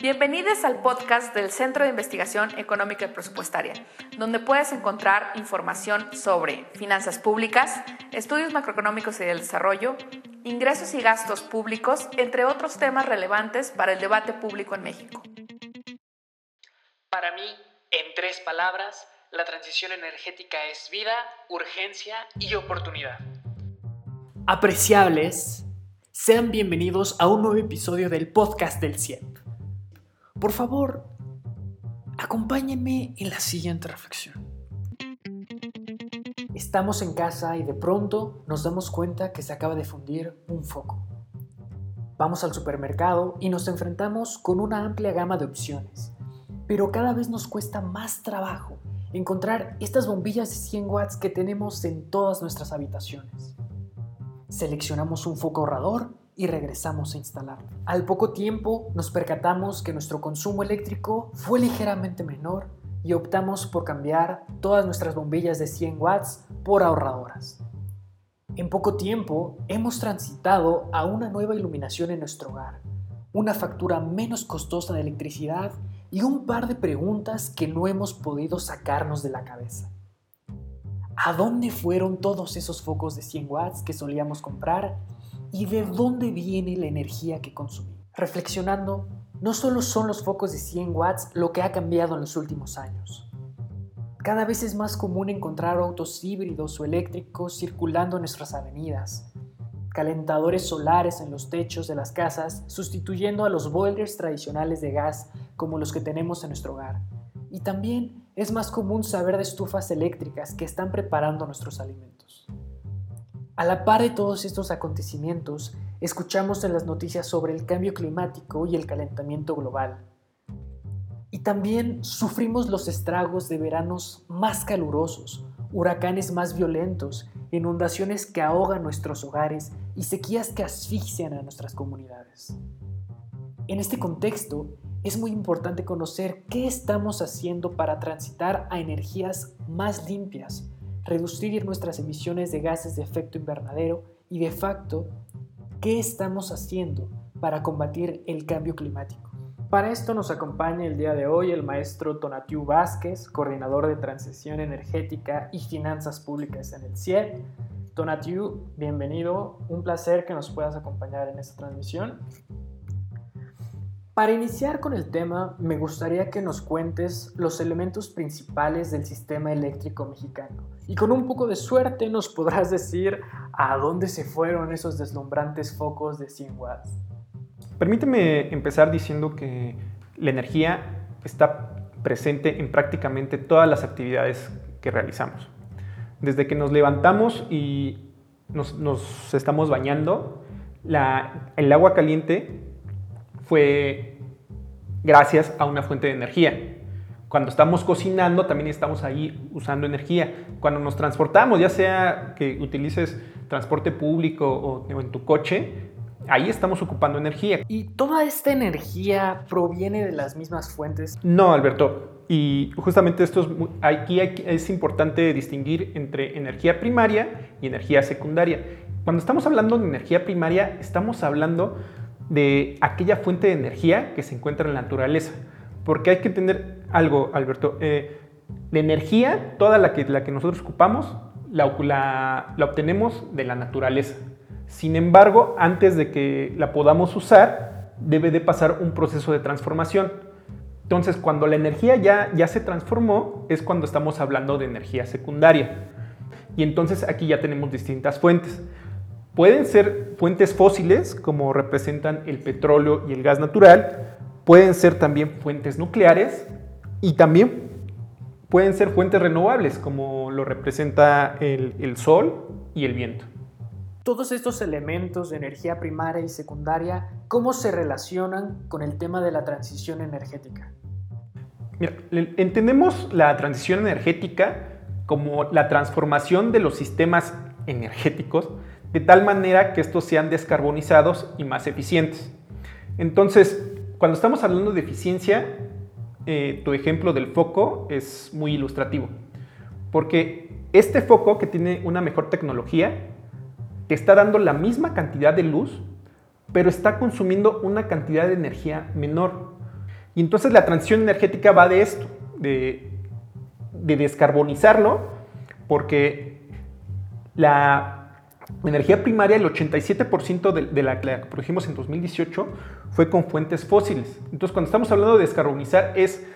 Bienvenidos al podcast del Centro de Investigación Económica y Presupuestaria, donde puedes encontrar información sobre finanzas públicas, estudios macroeconómicos y del desarrollo, ingresos y gastos públicos, entre otros temas relevantes para el debate público en México. Para mí, en tres palabras, la transición energética es vida, urgencia y oportunidad. Apreciables, sean bienvenidos a un nuevo episodio del podcast del CIEP. Por favor, acompáñenme en la siguiente reflexión. Estamos en casa y de pronto nos damos cuenta que se acaba de fundir un foco. Vamos al supermercado y nos enfrentamos con una amplia gama de opciones, pero cada vez nos cuesta más trabajo encontrar estas bombillas de 100 watts que tenemos en todas nuestras habitaciones. Seleccionamos un foco ahorrador y regresamos a instalarlo. Al poco tiempo nos percatamos que nuestro consumo eléctrico fue ligeramente menor y optamos por cambiar todas nuestras bombillas de 100 watts por ahorradoras. En poco tiempo hemos transitado a una nueva iluminación en nuestro hogar, una factura menos costosa de electricidad y un par de preguntas que no hemos podido sacarnos de la cabeza. ¿A dónde fueron todos esos focos de 100 watts que solíamos comprar y de dónde viene la energía que consumimos. Reflexionando, no solo son los focos de 100 watts lo que ha cambiado en los últimos años. Cada vez es más común encontrar autos híbridos o eléctricos circulando en nuestras avenidas, calentadores solares en los techos de las casas sustituyendo a los boilers tradicionales de gas como los que tenemos en nuestro hogar. Y también es más común saber de estufas eléctricas que están preparando nuestros alimentos. A la par de todos estos acontecimientos, escuchamos en las noticias sobre el cambio climático y el calentamiento global. Y también sufrimos los estragos de veranos más calurosos, huracanes más violentos, inundaciones que ahogan nuestros hogares y sequías que asfixian a nuestras comunidades. En este contexto, es muy importante conocer qué estamos haciendo para transitar a energías más limpias, reducir nuestras emisiones de gases de efecto invernadero y de facto, ¿qué estamos haciendo para combatir el cambio climático? Para esto nos acompaña el día de hoy el maestro Tonatiu Vázquez, coordinador de Transición Energética y Finanzas Públicas en el CIEP. Tonatiu, bienvenido, un placer que nos puedas acompañar en esta transmisión. Para iniciar con el tema, me gustaría que nos cuentes los elementos principales del sistema eléctrico mexicano. Y con un poco de suerte nos podrás decir a dónde se fueron esos deslumbrantes focos de 100 watts. Permíteme empezar diciendo que la energía está presente en prácticamente todas las actividades que realizamos. Desde que nos levantamos y nos, estamos bañando, el agua caliente fue gracias a una fuente de energía. Cuando estamos cocinando también estamos ahí usando energía. Cuando nos transportamos, ya sea que utilices transporte público o en tu coche, ahí estamos ocupando energía. ¿Y toda esta energía proviene de las mismas fuentes? No, Alberto. Y justamente esto es, aquí es importante distinguir entre energía primaria y energía secundaria. Cuando estamos hablando de energía primaria, estamos hablando de aquella fuente de energía que se encuentra en la naturaleza. Porque hay que tener algo, Alberto. Eh, la energía, toda la que, la que nosotros ocupamos, la, la, obtenemos de la naturaleza. Sin embargo, antes de que la podamos usar, debe de pasar un proceso de transformación. Entonces, cuando la energía ya, ya se transformó, es cuando estamos hablando de energía secundaria. Y entonces aquí ya tenemos distintas fuentes. Pueden ser fuentes fósiles, como representan el petróleo y el gas natural, pueden ser también fuentes nucleares y también pueden ser fuentes renovables, como lo representa el, sol y el viento. Todos estos elementos de energía primaria y secundaria, ¿cómo se relacionan con el tema de la transición energética? Mira, entendemos la transición energética como la transformación de los sistemas energéticos de tal manera que estos sean descarbonizados y más eficientes. Entonces, cuando estamos hablando de eficiencia, eh, tu ejemplo del foco es muy ilustrativo, porque este foco que tiene una mejor tecnología te está dando la misma cantidad de luz, pero está consumiendo una cantidad de energía menor. Y entonces la transición energética va de esto, de, de descarbonizarlo, porque la energía primaria, el 87% de, de, la que produjimos en 2018 fue con fuentes fósiles. Entonces, cuando estamos hablando de descarbonizar, es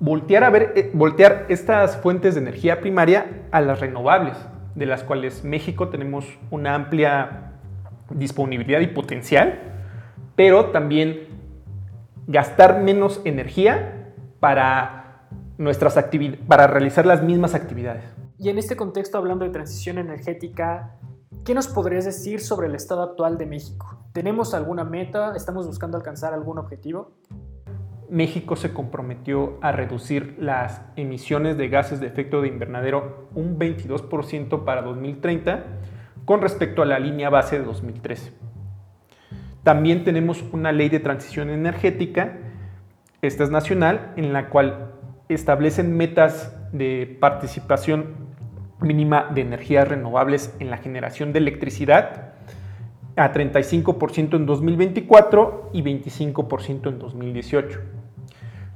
voltear a ver, eh, voltear estas fuentes de energía primaria a las renovables, de las cuales México tenemos una amplia disponibilidad y potencial, pero también gastar menos energía para nuestras para realizar las mismas actividades. Y en este contexto, hablando de transición energética, ¿Qué nos podrías decir sobre el estado actual de México? ¿Tenemos alguna meta? ¿Estamos buscando alcanzar algún objetivo? México se comprometió a reducir las emisiones de gases de efecto de invernadero un 22% para 2030 con respecto a la línea base de 2013. También tenemos una ley de transición energética, esta es nacional, en la cual establecen metas de participación mínima de energías renovables en la generación de electricidad a 35% en 2024 y 25% en 2018.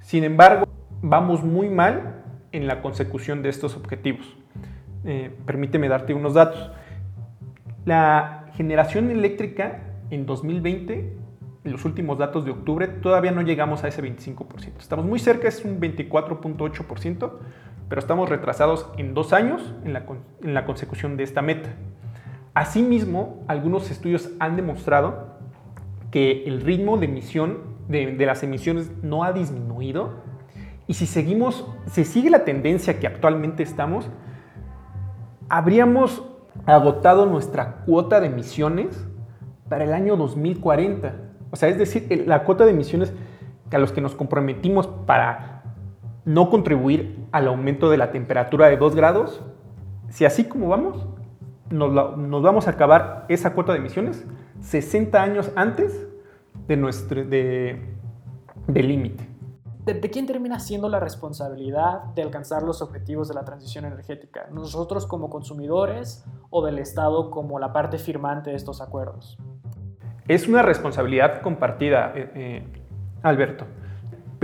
Sin embargo, vamos muy mal en la consecución de estos objetivos. Eh, permíteme darte unos datos. La generación eléctrica en 2020, en los últimos datos de octubre, todavía no llegamos a ese 25%. Estamos muy cerca, es un 24.8%, pero estamos retrasados en dos años en la, consecución de esta meta. Asimismo, algunos estudios han demostrado que el ritmo de emisión de, las emisiones no ha disminuido y si seguimos, si sigue la tendencia que actualmente estamos, habríamos agotado nuestra cuota de emisiones para el año 2040. O sea, es decir, la cuota de emisiones a los que nos comprometimos para no contribuir al aumento de la temperatura de 2 grados, si así como vamos, nos, vamos a acabar esa cuota de emisiones 60 años antes de nuestro de, límite. ¿De, quién termina siendo la responsabilidad de alcanzar los objetivos de la transición energética? ¿Nosotros como consumidores o del Estado como la parte firmante de estos acuerdos? Es una responsabilidad compartida, eh, eh, Alberto.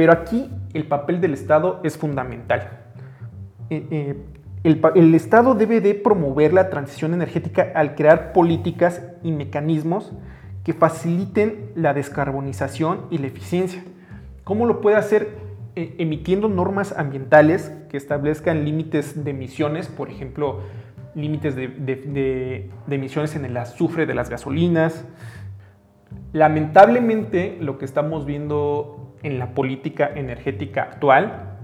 Pero aquí el papel del Estado es fundamental. Eh, eh, el, Estado debe de promover la transición energética al crear políticas y mecanismos que faciliten la descarbonización y la eficiencia. ¿Cómo lo puede hacer? Eh, emitiendo normas ambientales que establezcan límites de emisiones, por ejemplo, límites de emisiones en el azufre de las gasolinas. Lamentablemente, lo que estamos viendo en la política energética actual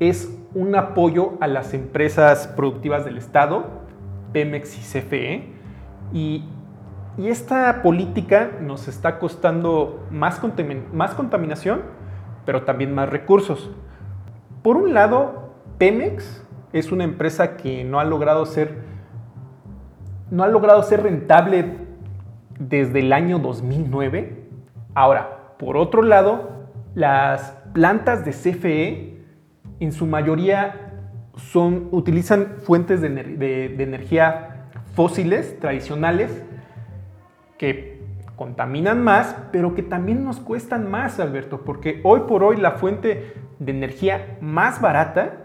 es un apoyo a las empresas productivas del Estado, Pemex y CFE, y, esta política nos está costando más, más contaminación, pero también más recursos. Por un lado, Pemex es una empresa que no ha logrado ser, no ha logrado ser rentable desde el año 2009. Ahora, por otro lado, las plantas de CFE en su mayoría son, utilizan fuentes de, de energía fósiles tradicionales que contaminan más, pero que también nos cuestan más, Alberto, porque hoy por hoy la fuente de energía más barata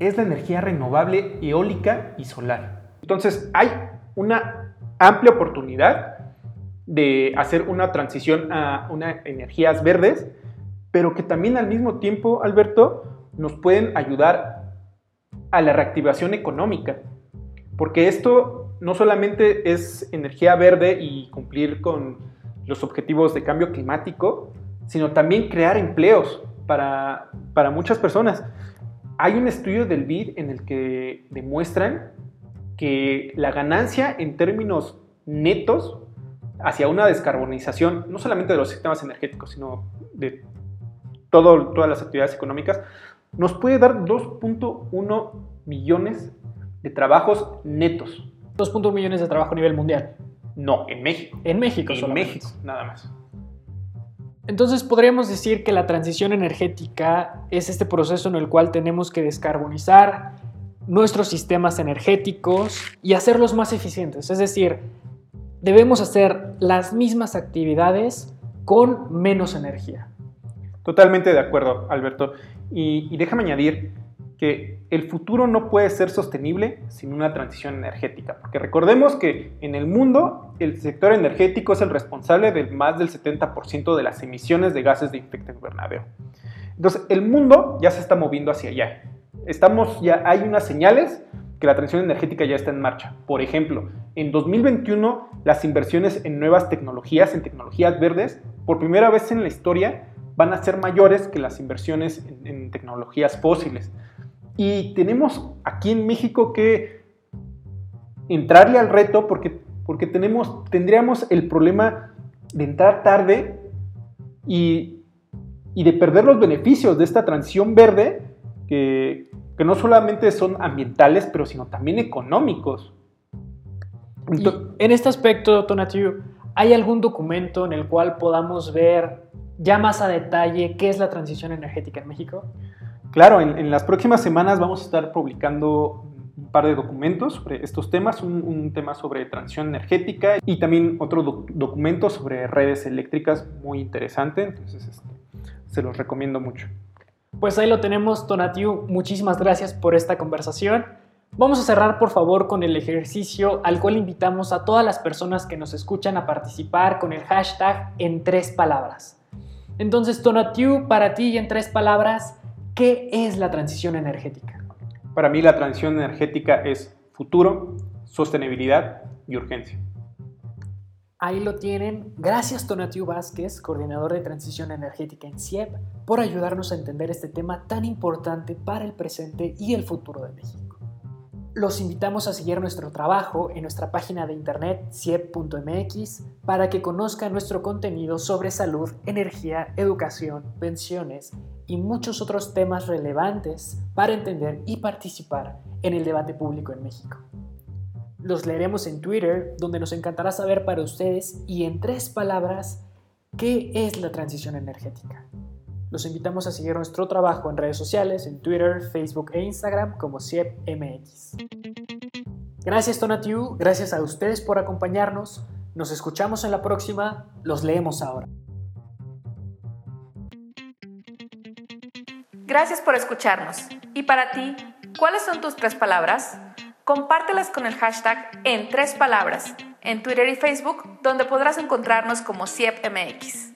es la energía renovable eólica y solar. Entonces hay una amplia oportunidad de hacer una transición a energías verdes pero que también al mismo tiempo, Alberto, nos pueden ayudar a la reactivación económica. Porque esto no solamente es energía verde y cumplir con los objetivos de cambio climático, sino también crear empleos para, para muchas personas. Hay un estudio del BID en el que demuestran que la ganancia en términos netos hacia una descarbonización, no solamente de los sistemas energéticos, sino de todas las actividades económicas, nos puede dar 2.1 millones de trabajos netos. 2.1 millones de trabajo a nivel mundial. No, en México. En México, En México, nada más. Entonces podríamos decir que la transición energética es este proceso en el cual tenemos que descarbonizar nuestros sistemas energéticos y hacerlos más eficientes. Es decir, debemos hacer las mismas actividades con menos energía. Totalmente de acuerdo, Alberto. Y, déjame añadir que el futuro no puede ser sostenible sin una transición energética, porque recordemos que en el mundo el sector energético es el responsable de más del 70% de las emisiones de gases de efecto invernadero. Entonces, el mundo ya se está moviendo hacia allá. Estamos ya hay unas señales que la transición energética ya está en marcha. Por ejemplo, en 2021 las inversiones en nuevas tecnologías, en tecnologías verdes, por primera vez en la historia van a ser mayores que las inversiones en, tecnologías fósiles. Y tenemos aquí en México que entrarle al reto porque, porque tenemos, tendríamos el problema de entrar tarde y, y de perder los beneficios de esta transición verde que, que no solamente son ambientales, pero sino también económicos. En este aspecto, Tonatiu, ¿hay algún documento en el cual podamos ver ya más a detalle qué es la transición energética en México? Claro, en, las próximas semanas vamos a estar publicando un par de documentos sobre estos temas, un, tema sobre transición energética y también otro documento sobre redes eléctricas muy interesante, entonces este, se los recomiendo mucho. Pues ahí lo tenemos, Tonatiu. Muchísimas gracias por esta conversación. Vamos a cerrar por favor con el ejercicio al cual invitamos a todas las personas que nos escuchan a participar con el hashtag en tres palabras. Entonces, Tonatiu, para ti y en tres palabras, ¿qué es la transición energética? Para mí la transición energética es futuro, sostenibilidad y urgencia. Ahí lo tienen. Gracias Tonatiu Vázquez, coordinador de transición energética en CIEP, por ayudarnos a entender este tema tan importante para el presente y el futuro de México. Los invitamos a seguir nuestro trabajo en nuestra página de internet ciep.mx para que conozcan nuestro contenido sobre salud, energía, educación, pensiones y muchos otros temas relevantes para entender y participar en el debate público en México. Los leeremos en Twitter, donde nos encantará saber para ustedes y en tres palabras qué es la transición energética. Los invitamos a seguir nuestro trabajo en redes sociales, en Twitter, Facebook e Instagram como CIEPMX. Gracias Tonatiu, gracias a ustedes por acompañarnos. Nos escuchamos en la próxima, los leemos ahora. Gracias por escucharnos. ¿Y para ti, cuáles son tus tres palabras? Compártelas con el hashtag en en Twitter y Facebook, donde podrás encontrarnos como CIEPMX.